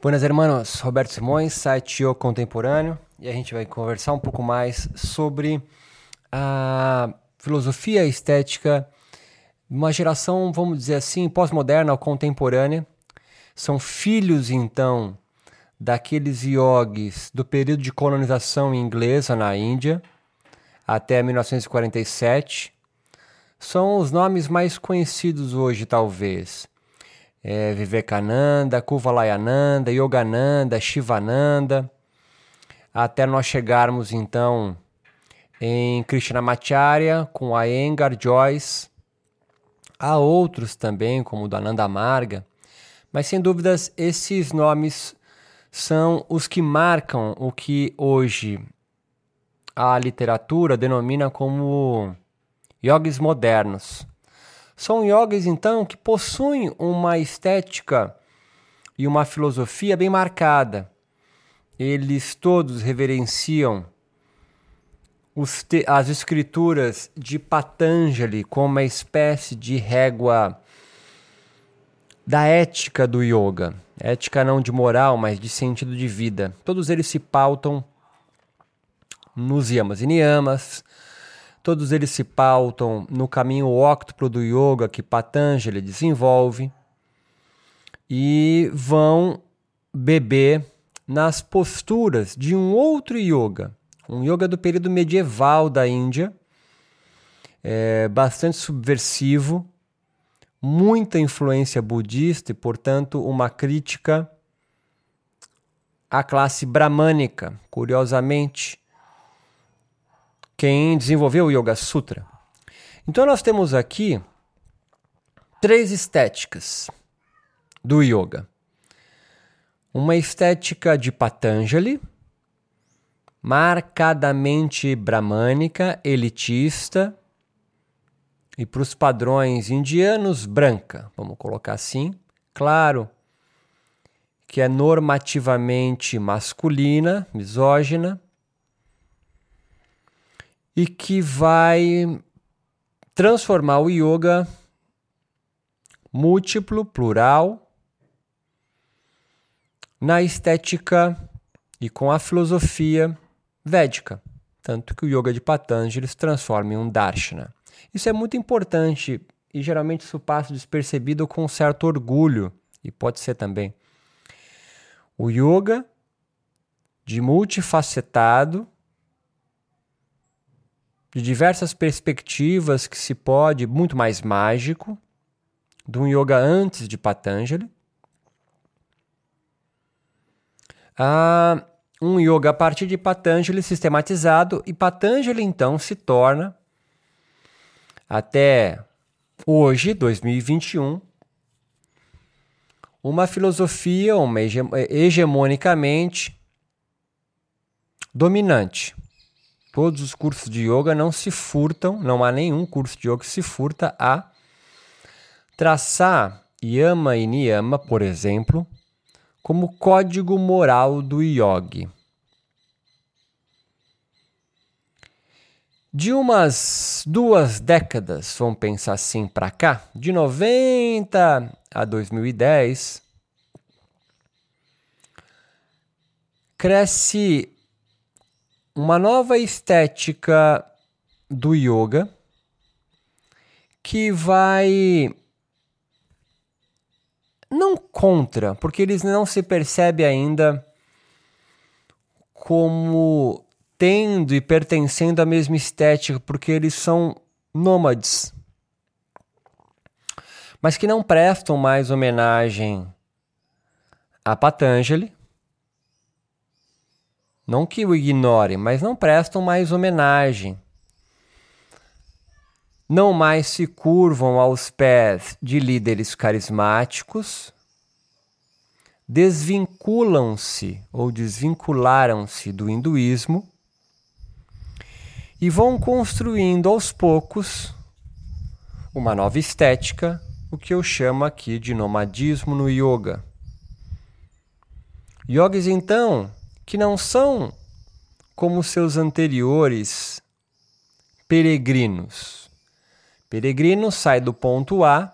Buenas hermanos, Roberto Simões, site O Contemporâneo, e a gente vai conversar um pouco mais sobre a filosofia estética de uma geração, vamos dizer assim, pós-moderna ou contemporânea. São filhos, então, daqueles yogis do período de colonização inglesa na Índia até 1947. São os nomes mais conhecidos hoje, talvez é, Vivekananda, Kuvalayananda, Yogananda, Shivananda, até nós chegarmos então em Krishnamacharya com a Engar Joyce. Há outros também, como o Ananda Marga, mas sem dúvidas esses nomes são os que marcam o que hoje a literatura denomina como yogis modernos. São yogis, então, que possuem uma estética e uma filosofia bem marcada. Eles todos reverenciam as escrituras de Patanjali como uma espécie de régua da ética do yoga. Ética não de moral, mas de sentido de vida. Todos eles se pautam nos yamas e niyamas, Todos eles se pautam no caminho óctuplo do yoga que Patanjali desenvolve e vão beber nas posturas de um outro yoga, um yoga do período medieval da Índia, é, bastante subversivo, muita influência budista e, portanto, uma crítica à classe bramânica, curiosamente quem desenvolveu o Yoga Sutra. Então nós temos aqui três estéticas do yoga. Uma estética de Patanjali, marcadamente bramânica, elitista e para os padrões indianos branca, vamos colocar assim. Claro que é normativamente masculina, misógina, e que vai transformar o yoga múltiplo, plural, na estética e com a filosofia védica. Tanto que o yoga de Patanjali se transforma em um darshana. Isso é muito importante e geralmente isso passa despercebido com um certo orgulho, e pode ser também. O yoga de multifacetado de diversas perspectivas que se pode, muito mais mágico, um yoga antes de Patanjali. a um yoga a partir de Patanjali sistematizado, e Patanjali então se torna, até hoje, 2021, uma filosofia uma hegemonicamente dominante Todos os cursos de yoga não se furtam, não há nenhum curso de yoga que se furta a traçar yama e niyama, por exemplo, como código moral do yogi. De umas duas décadas, vamos pensar assim para cá, de 90 a 2010, cresce uma nova estética do yoga que vai não contra, porque eles não se percebem ainda como tendo e pertencendo à mesma estética, porque eles são nômades. Mas que não prestam mais homenagem a Patanjali, não que o ignorem, mas não prestam mais homenagem. Não mais se curvam aos pés de líderes carismáticos, desvinculam-se ou desvincularam-se do hinduísmo e vão construindo aos poucos uma nova estética, o que eu chamo aqui de nomadismo no yoga. Yogis, então, que não são como seus anteriores peregrinos. Peregrino sai do ponto A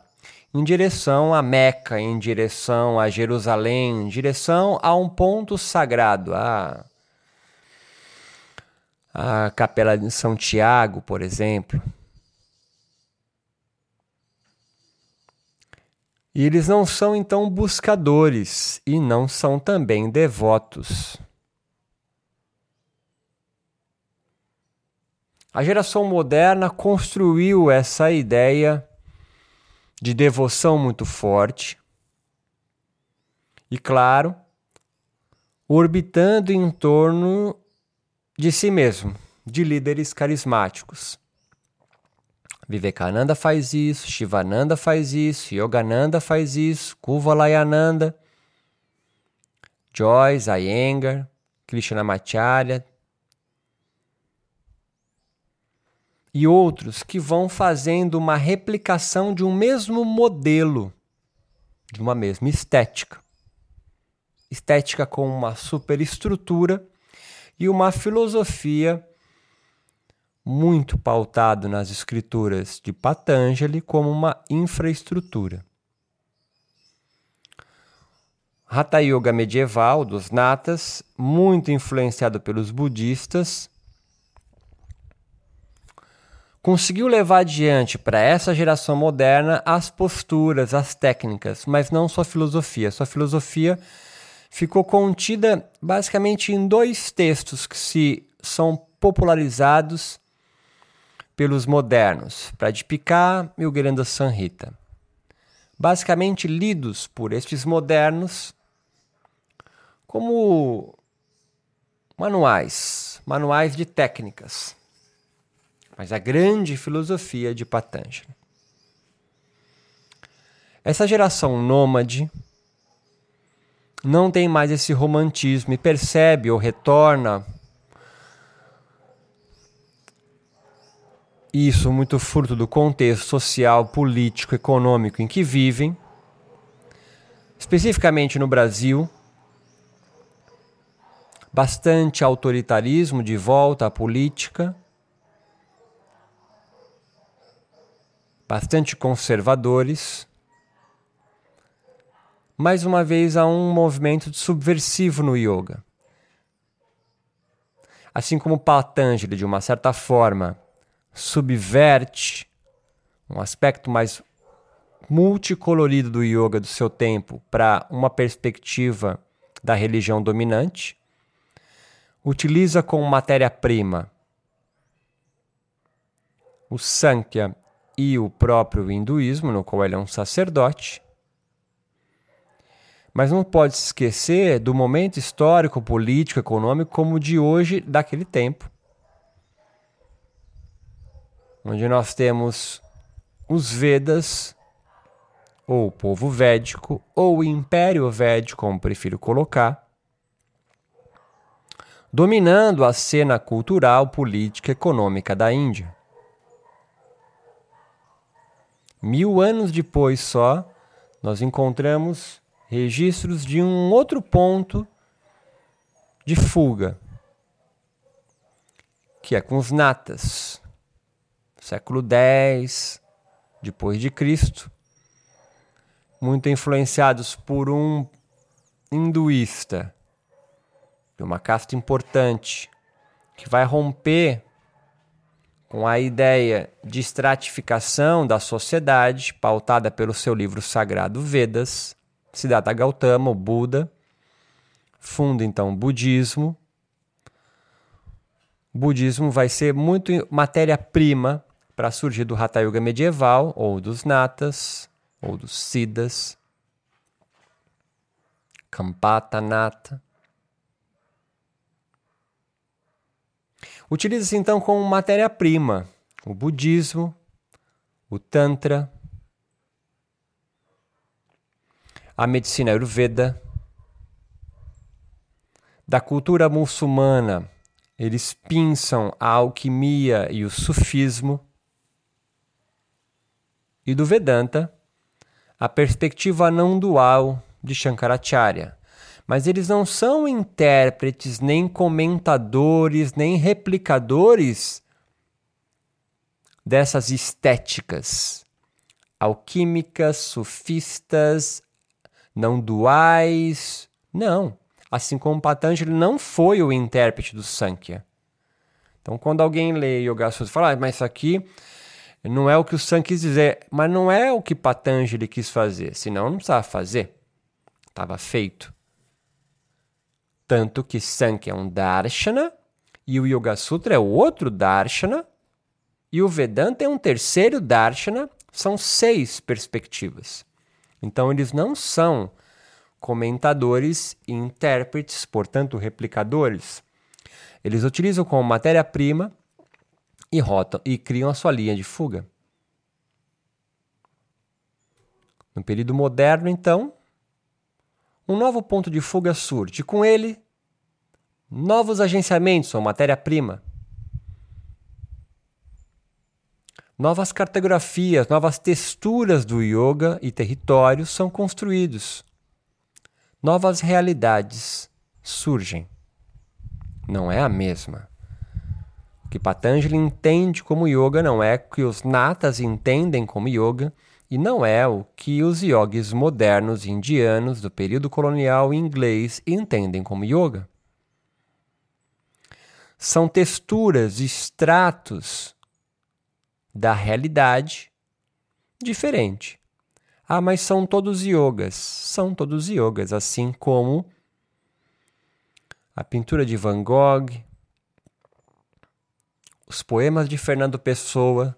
em direção a Meca, em direção a Jerusalém, em direção a um ponto sagrado, a, a Capela de São Tiago, por exemplo. E eles não são então buscadores e não são também devotos. A geração moderna construiu essa ideia de devoção muito forte e, claro, orbitando em torno de si mesmo, de líderes carismáticos. Vivekananda faz isso, Shivananda faz isso, Yogananda faz isso, Kuvalayananda, Joyce, Iyengar, Krishnamacharya e outros que vão fazendo uma replicação de um mesmo modelo, de uma mesma estética. Estética com uma superestrutura e uma filosofia muito pautado nas escrituras de Patanjali como uma infraestrutura. Hatha Yoga medieval dos Natas, muito influenciado pelos budistas, conseguiu levar adiante para essa geração moderna as posturas, as técnicas, mas não sua filosofia. Sua filosofia ficou contida basicamente em dois textos que se são popularizados pelos modernos, Pradipika e o Granda Sanhita. Basicamente lidos por estes modernos como manuais, manuais de técnicas. Mas a grande filosofia de Patanjali. Essa geração nômade não tem mais esse romantismo e percebe ou retorna isso muito fruto do contexto social, político, econômico em que vivem, especificamente no Brasil. Bastante autoritarismo de volta à política, bastante conservadores. Mais uma vez, há um movimento subversivo no yoga. Assim como Patanjali, de uma certa forma, subverte um aspecto mais multicolorido do yoga do seu tempo para uma perspectiva da religião dominante, utiliza como matéria-prima o Sankhya e o próprio hinduísmo, no qual ele é um sacerdote. Mas não pode se esquecer do momento histórico, político, econômico como o de hoje, daquele tempo onde nós temos os Vedas, ou o povo védico, ou o Império Védico, como prefiro colocar, dominando a cena cultural, política econômica da Índia. Mil anos depois só, nós encontramos registros de um outro ponto de fuga, que é com os natas. Século X depois de Cristo, muito influenciados por um hinduísta de uma casta importante que vai romper com a ideia de estratificação da sociedade pautada pelo seu livro sagrado Vedas, Siddhartha Gautama, o Buda, funda então o budismo. O budismo vai ser muito matéria-prima para surgir do Hatha Yoga medieval, ou dos Natas, ou dos Siddhas, Kampata Nata. Utiliza-se então como matéria-prima o budismo, o Tantra, a medicina Ayurveda. Da cultura muçulmana, eles pinçam a alquimia e o sufismo e do Vedanta, a perspectiva não dual de Shankaracharya. Mas eles não são intérpretes, nem comentadores, nem replicadores dessas estéticas alquímicas, sufistas, não duais. Não. Assim como Patanjali não foi o intérprete do Sankhya. Então, quando alguém lê Yoga Sutra e fala, ah, mas isso aqui não é o que o Sankhya quis dizer, mas não é o que Patanjali quis fazer, senão não precisava fazer. Estava feito. Tanto que Sankhya é um darshana e o Yoga Sutra é outro darshana e o Vedanta é um terceiro darshana. São seis perspectivas. Então eles não são comentadores e intérpretes, portanto replicadores. Eles utilizam como matéria-prima e rotam e criam a sua linha de fuga. No período moderno, então, um novo ponto de fuga surge. Com ele, novos agenciamentos são matéria-prima. Novas cartografias, novas texturas do yoga e territórios são construídos. Novas realidades surgem. Não é a mesma. O que Patanjali entende como yoga não é o que os natas entendem como yoga e não é o que os yogis modernos indianos do período colonial inglês entendem como yoga. São texturas, extratos da realidade diferente. Ah, mas são todos yogas. São todos yogas, assim como a pintura de Van Gogh, os poemas de Fernando Pessoa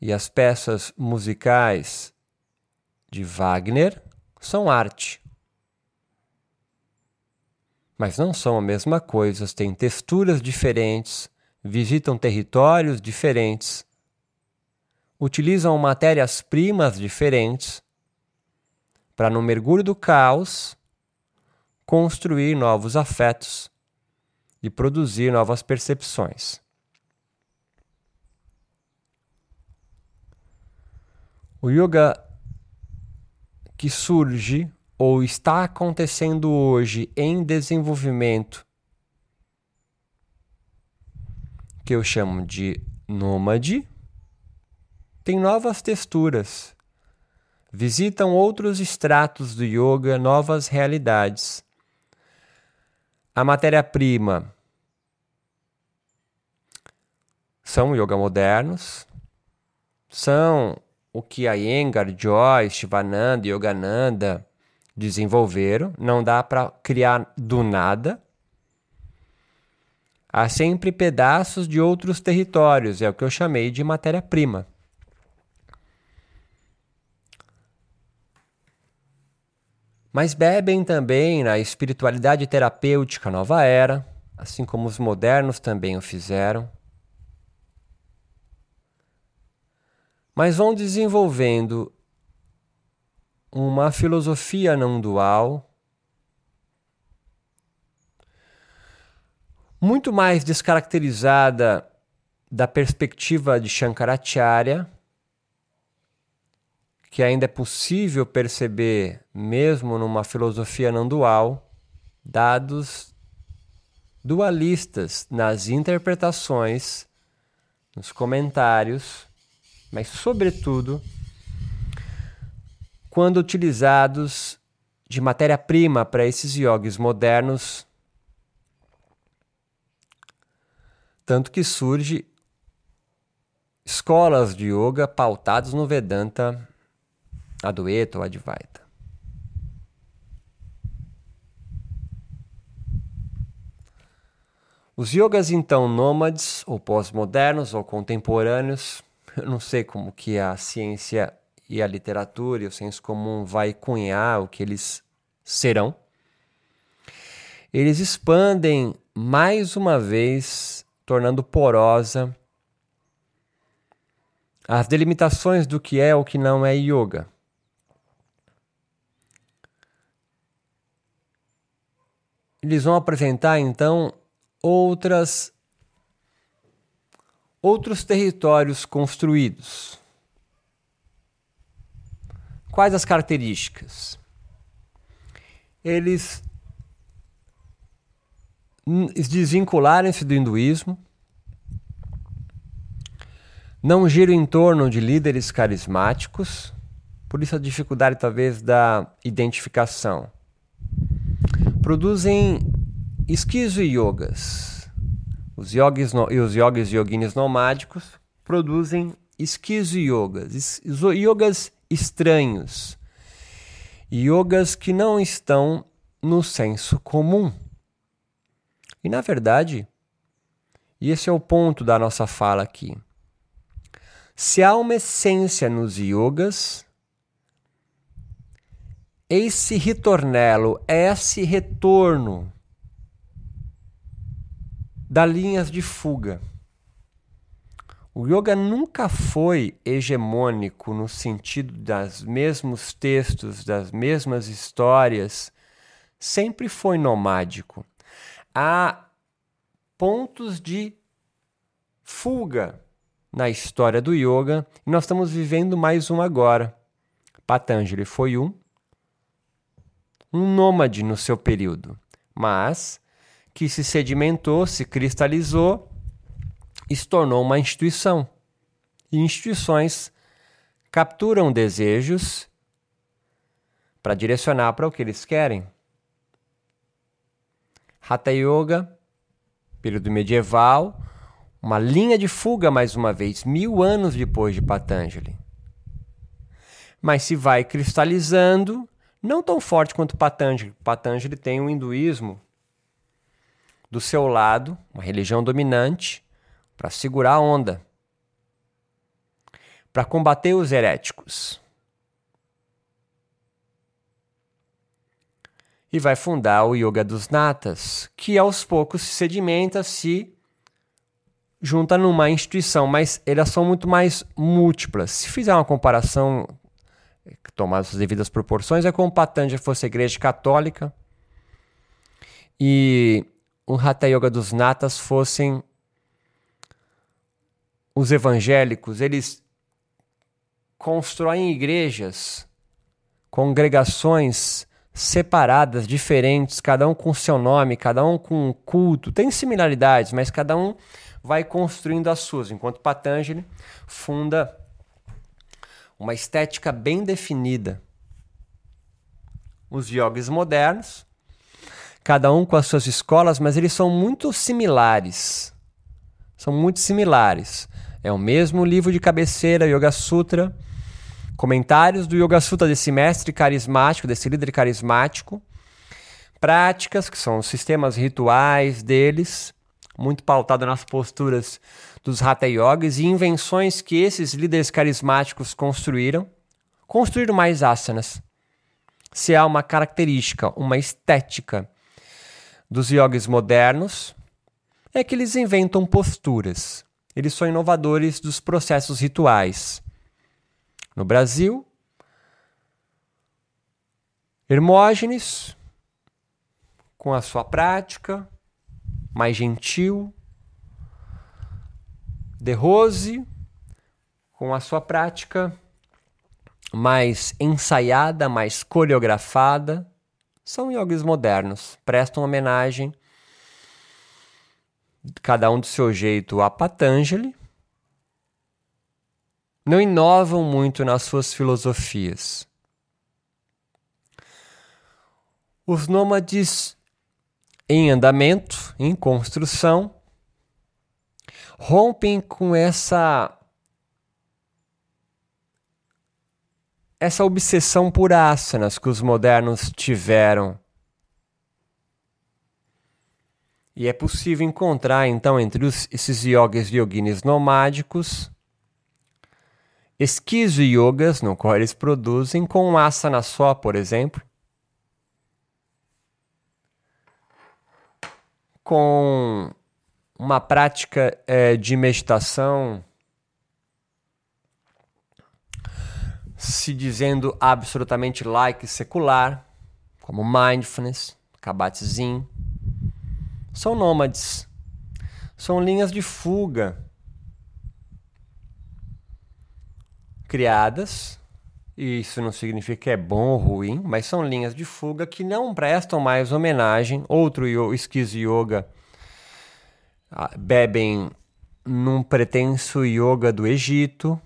e as peças musicais de Wagner são arte. Mas não são a mesma coisa, têm texturas diferentes, visitam territórios diferentes, utilizam matérias-primas diferentes para, no mergulho do caos, construir novos afetos e produzir novas percepções. O yoga que surge ou está acontecendo hoje em desenvolvimento que eu chamo de nômade, tem novas texturas. Visitam outros estratos do yoga, novas realidades. A matéria-prima são yoga modernos, são o que a Iyengar, Joyce, Shivananda, Yogananda desenvolveram. Não dá para criar do nada. Há sempre pedaços de outros territórios, é o que eu chamei de matéria-prima. Mas bebem também na espiritualidade terapêutica nova era, assim como os modernos também o fizeram. Mas vão desenvolvendo uma filosofia não dual muito mais descaracterizada da perspectiva de Shankaracharya, que ainda é possível perceber mesmo numa filosofia não dual, dados dualistas nas interpretações, nos comentários, mas sobretudo quando utilizados de matéria-prima para esses yogis modernos Tanto que surge escolas de yoga pautadas no Vedanta, Advaita ou Advaita. Os yogas então nômades ou pós-modernos ou contemporâneos, eu não sei como que a ciência e a literatura e o senso comum vai cunhar o que eles serão. Eles expandem mais uma vez tornando porosa as delimitações do que é ou que não é yoga. Eles vão apresentar então outras outros territórios construídos. Quais as características? Eles desvincularem-se do hinduísmo, não giram em torno de líderes carismáticos, por isso a dificuldade talvez da identificação. Produzem esquizo e yogas. Os yogis e os yogis e yoginis nomádicos produzem esquizo e yogas, yogas estranhos, yogas que não estão no senso comum. E na verdade, e esse é o ponto da nossa fala aqui. Se há uma essência nos yogas, esse ritornelo, esse retorno da linhas de fuga. O yoga nunca foi hegemônico no sentido das mesmos textos, das mesmas histórias, sempre foi nomádico. Há pontos de fuga na história do yoga e nós estamos vivendo mais um agora. Patanjali foi um, um nômade no seu período, mas que se sedimentou, se cristalizou e se tornou uma instituição. E instituições capturam desejos para direcionar para o que eles querem. Hatha Yoga, período medieval, uma linha de fuga mais uma vez, mil anos depois de Patanjali. Mas se vai cristalizando, não tão forte quanto Patanjali. Patanjali tem o hinduísmo do seu lado, uma religião dominante, para segurar a onda, para combater os heréticos. E vai fundar o Yoga dos Natas, que aos poucos se sedimenta, se junta numa instituição, mas elas são muito mais múltiplas. Se fizer uma comparação, tomar as devidas proporções, é como Patanjali fosse a igreja católica e o Hatha Yoga dos Natas fossem os evangélicos, eles constroem igrejas, congregações separadas, diferentes, cada um com seu nome, cada um com um culto. Tem similaridades, mas cada um vai construindo as suas, enquanto Patanjali funda uma estética bem definida. Os yogis modernos cada um com as suas escolas, mas eles são muito similares. São muito similares. É o mesmo livro de cabeceira, Yoga Sutra, comentários do Yoga Sutra desse mestre carismático, desse líder carismático, práticas, que são os sistemas rituais deles, muito pautado nas posturas dos Hatha Yogis e invenções que esses líderes carismáticos construíram. Construíram mais asanas. Se há uma característica, uma estética dos yogis modernos é que eles inventam posturas. Eles são inovadores dos processos rituais. No Brasil, Hermógenes, com a sua prática mais gentil, De Rose, com a sua prática mais ensaiada, mais coreografada, são yogis modernos, prestam homenagem, cada um do seu jeito, a Patanjali. Não inovam muito nas suas filosofias. Os nômades em andamento, em construção, rompem com essa essa obsessão por asanas que os modernos tiveram. E é possível encontrar, então, entre os, esses yogis yoginis nomádicos, esquizo yogas, no qual eles produzem com um asana só, por exemplo, com uma prática é, de meditação se dizendo absolutamente like secular, como mindfulness, Kabat-Zinn, são nômades, são linhas de fuga criadas, e isso não significa que é bom ou ruim, mas são linhas de fuga que não prestam mais homenagem. Outro esquizo yoga ah, bebem num pretenso yoga do Egito.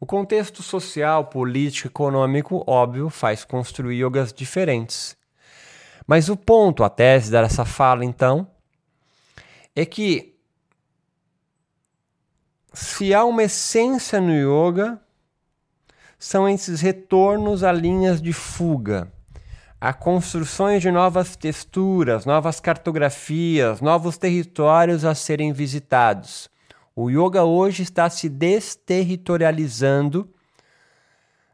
O contexto social, político, econômico, óbvio, faz construir yogas diferentes. Mas o ponto, a tese dessa fala, então, é que se há uma essência no yoga, são esses retornos a linhas de fuga, a construções de novas texturas, novas cartografias, novos territórios a serem visitados. O yoga hoje está se desterritorializando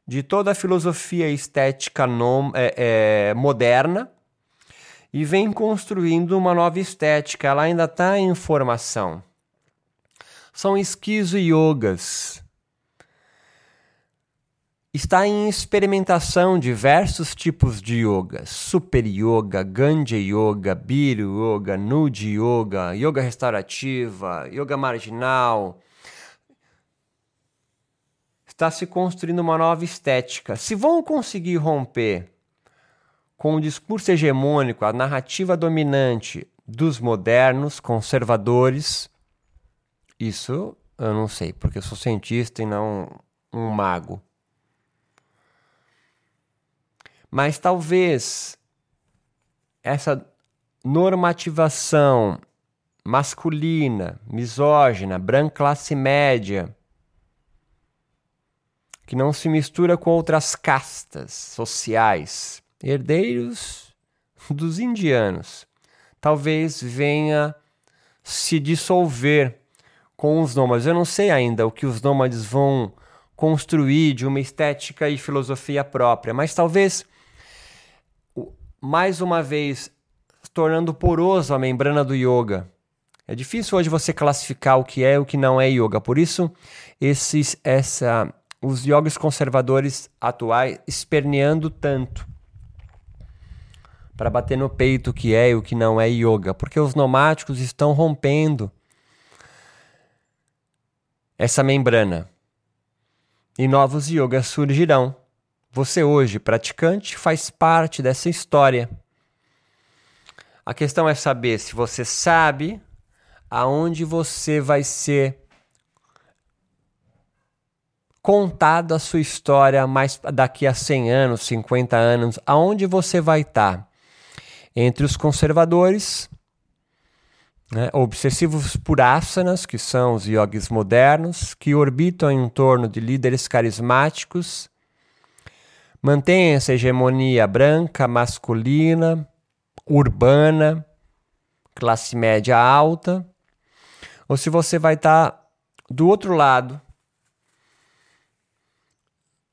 de toda a filosofia estética é, é, moderna e vem construindo uma nova estética. Ela ainda está em formação. São esquizo-yogas. Está em experimentação diversos tipos de yoga: super yoga, ganja yoga, biru yoga, nude yoga, yoga restaurativa, yoga marginal. Está se construindo uma nova estética. Se vão conseguir romper com o discurso hegemônico, a narrativa dominante dos modernos, conservadores, isso eu não sei, porque eu sou cientista e não um mago. Mas talvez essa normativação masculina, misógina, branca classe média, que não se mistura com outras castas sociais, herdeiros dos indianos, talvez venha se dissolver com os nômades. Eu não sei ainda o que os nômades vão construir de uma estética e filosofia própria, mas talvez mais uma vez tornando poroso a membrana do yoga. É difícil hoje você classificar o que é e o que não é yoga. Por isso, esses, essa, os yogis conservadores atuais esperneando tanto para bater no peito o que é e o que não é yoga, porque os nomáticos estão rompendo essa membrana e novos yogas surgirão. Você hoje, praticante, faz parte dessa história. A questão é saber se você sabe aonde você vai ser contado a sua história mais daqui a 100 anos, 50 anos, aonde você vai estar entre os conservadores, né, obsessivos por asanas, que são os yogis modernos, que orbitam em torno de líderes carismáticos, mantêm essa hegemonia branca, masculina, urbana, classe média alta, ou se você vai estar tá do outro lado,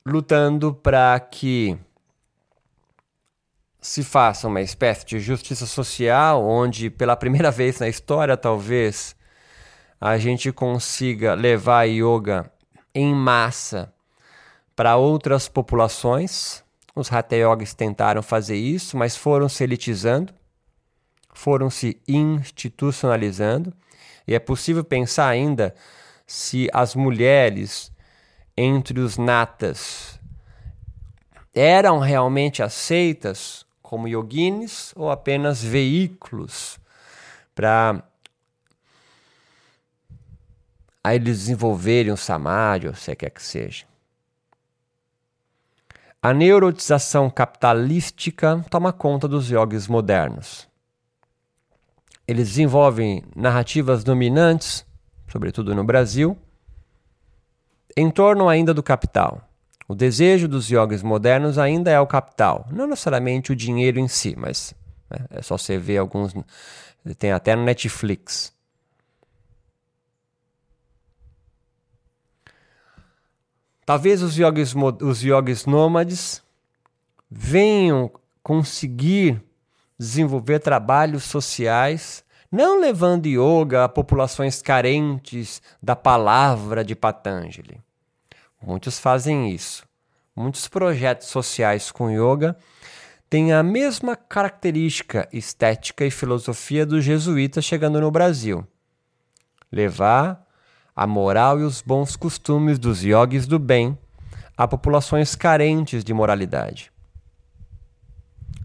lutando para que se faça uma espécie de justiça social, onde pela primeira vez na história, talvez, a gente consiga levar yoga em massa para outras populações. Os Hatha Yogis tentaram fazer isso, mas foram se elitizando, foram se institucionalizando, e é possível pensar ainda se as mulheres entre os natas eram realmente aceitas como yoginis ou apenas veículos para a eles desenvolverem o samadhi, ou se quer que seja. A neurotização capitalística toma conta dos yogis modernos. Eles desenvolvem narrativas dominantes, sobretudo no Brasil, em torno ainda do capital. O desejo dos yogis modernos ainda é o capital, não necessariamente o dinheiro em si, mas né, é só você ver alguns. Tem até no Netflix. Talvez os yogis, os yogis nômades venham conseguir desenvolver trabalhos sociais, não levando yoga a populações carentes da palavra de Patanjali Muitos fazem isso. Muitos projetos sociais com yoga têm a mesma característica estética e filosofia dos jesuítas chegando no Brasil. Levar a moral e os bons costumes dos yogis do bem a populações carentes de moralidade.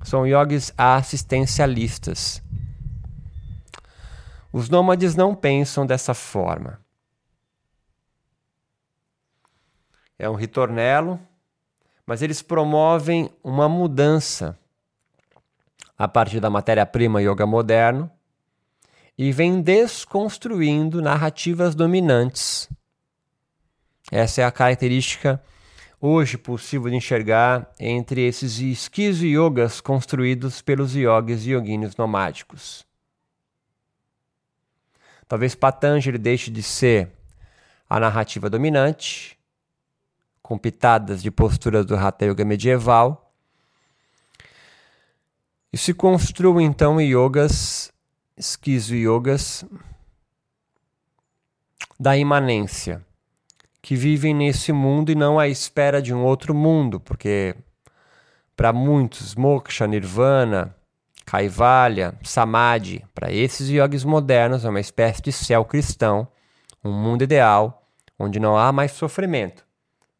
São yogis assistencialistas. Os nômades não pensam dessa forma. É um ritornelo, mas eles promovem uma mudança a partir da matéria-prima yoga moderno e vêm desconstruindo narrativas dominantes. Essa é a característica hoje possível de enxergar entre esses esquizo yogas construídos pelos yogis e yoginis nomádicos. Talvez Patanjali deixe de ser a narrativa dominante, com pitadas de posturas do Hatha Yoga medieval, e se construam então yogas, esquizo yogas, da imanência, que vivem nesse mundo e não à espera de um outro mundo, porque para muitos, moksha, nirvana, Kaivalya, Samadhi, para esses yogis modernos é uma espécie de céu cristão, um mundo ideal onde não há mais sofrimento.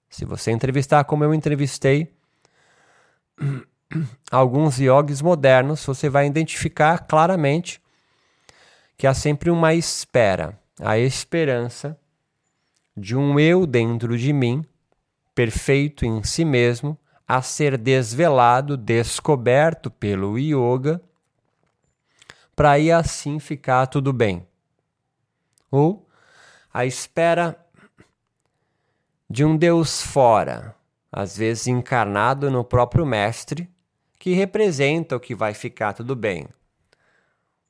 Se você entrevistar como eu entrevistei alguns yogis modernos, você vai identificar claramente que há sempre uma espera, a esperança de um eu dentro de mim, perfeito em si mesmo, a ser desvelado, descoberto pelo yoga, para aí assim ficar tudo bem. Ou a espera de um Deus fora, às vezes encarnado no próprio Mestre, que representa o que vai ficar tudo bem.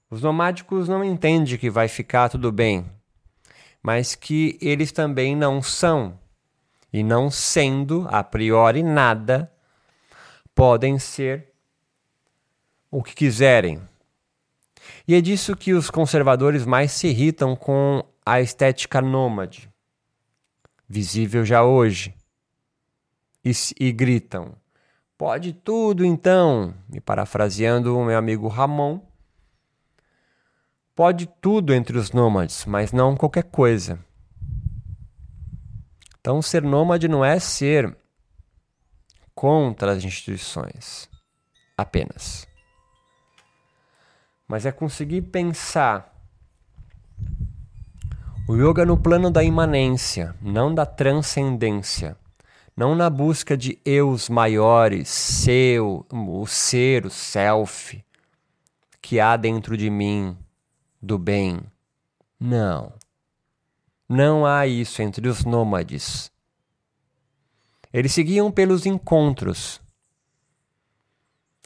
Os nomádicos não entendem que vai ficar tudo bem, mas que eles também não são e não sendo a priori nada, podem ser o que quiserem. E é disso que os conservadores mais se irritam com a estética nômade, visível já hoje, e, e gritam: Pode tudo então, e parafraseando o meu amigo Ramon, pode tudo entre os nômades, mas não qualquer coisa. Então, ser nômade não é ser contra as instituições apenas, mas é conseguir pensar o yoga no plano da imanência, não da transcendência, não na busca de eus maiores, seu, o ser, o self que há dentro de mim do bem. Não. Não há isso entre os nômades. Eles seguiam pelos encontros.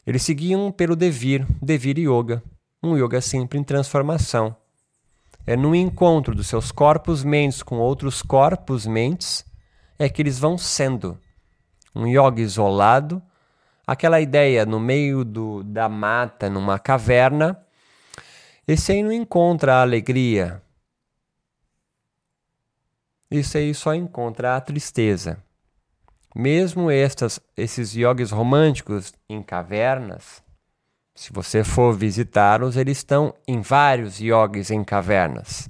Eles seguiam pelo devir, devir yoga, um yoga sempre em transformação. É no encontro dos seus corpos-mentes com outros corpos-mentes é que eles vão sendo. Um yoga isolado, aquela ideia no meio do, da mata, numa caverna, esse aí não encontra a alegria, isso aí só encontra a tristeza. Mesmo estas, esses yogis românticos em cavernas, se você for visitá-los, eles estão em vários yogis em cavernas.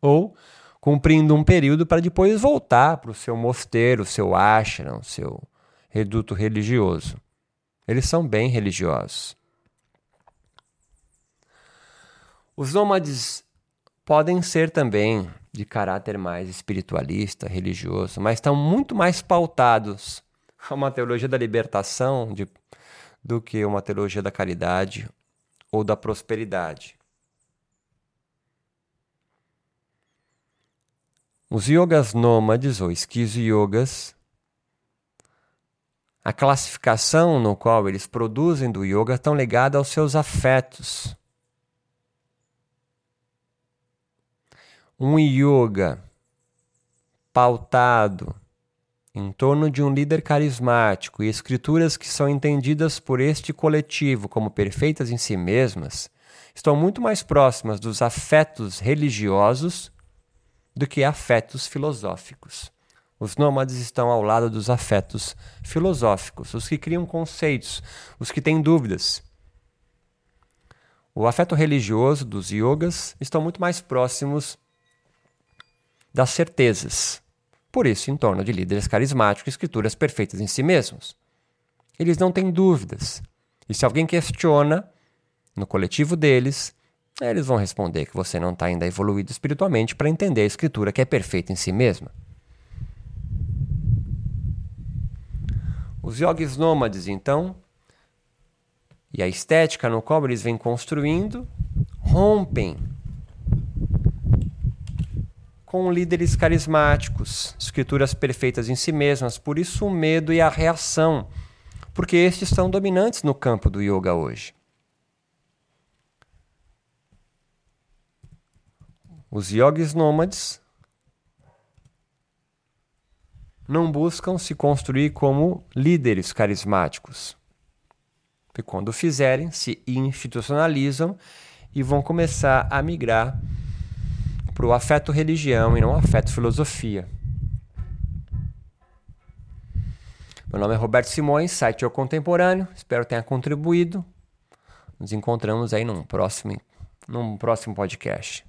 Ou cumprindo um período para depois voltar para o seu mosteiro, seu ashram, seu reduto religioso. Eles são bem religiosos. Os nômades podem ser também de caráter mais espiritualista, religioso, mas estão muito mais pautados a uma teologia da libertação de, do que uma teologia da caridade ou da prosperidade. Os yogas nômades ou esquizo yogas, a classificação no qual eles produzem do yoga estão ligada aos seus afetos um yoga pautado em torno de um líder carismático e escrituras que são entendidas por este coletivo como perfeitas em si mesmas, estão muito mais próximas dos afetos religiosos do que afetos filosóficos. Os nômades estão ao lado dos afetos filosóficos, os que criam conceitos, os que têm dúvidas. O afeto religioso dos yogas estão muito mais próximos das certezas. Por isso, em torno de líderes carismáticos, escrituras perfeitas em si mesmos. Eles não têm dúvidas. E se alguém questiona, no coletivo deles, eles vão responder que você não está ainda evoluído espiritualmente para entender a escritura que é perfeita em si mesma. Os yogis nômades, então, e a estética no qual eles vêm construindo, rompem com líderes carismáticos, escrituras perfeitas em si mesmas, por isso o medo e a reação, porque estes são dominantes no campo do yoga hoje. Os yogis nômades não buscam se construir como líderes carismáticos. E quando fizerem, se institucionalizam e vão começar a migrar para o afeto religião e não afeto filosofia. Meu nome é Roberto Simões, site O Contemporâneo. Espero tenha contribuído. Nos encontramos aí num próximo, num próximo podcast.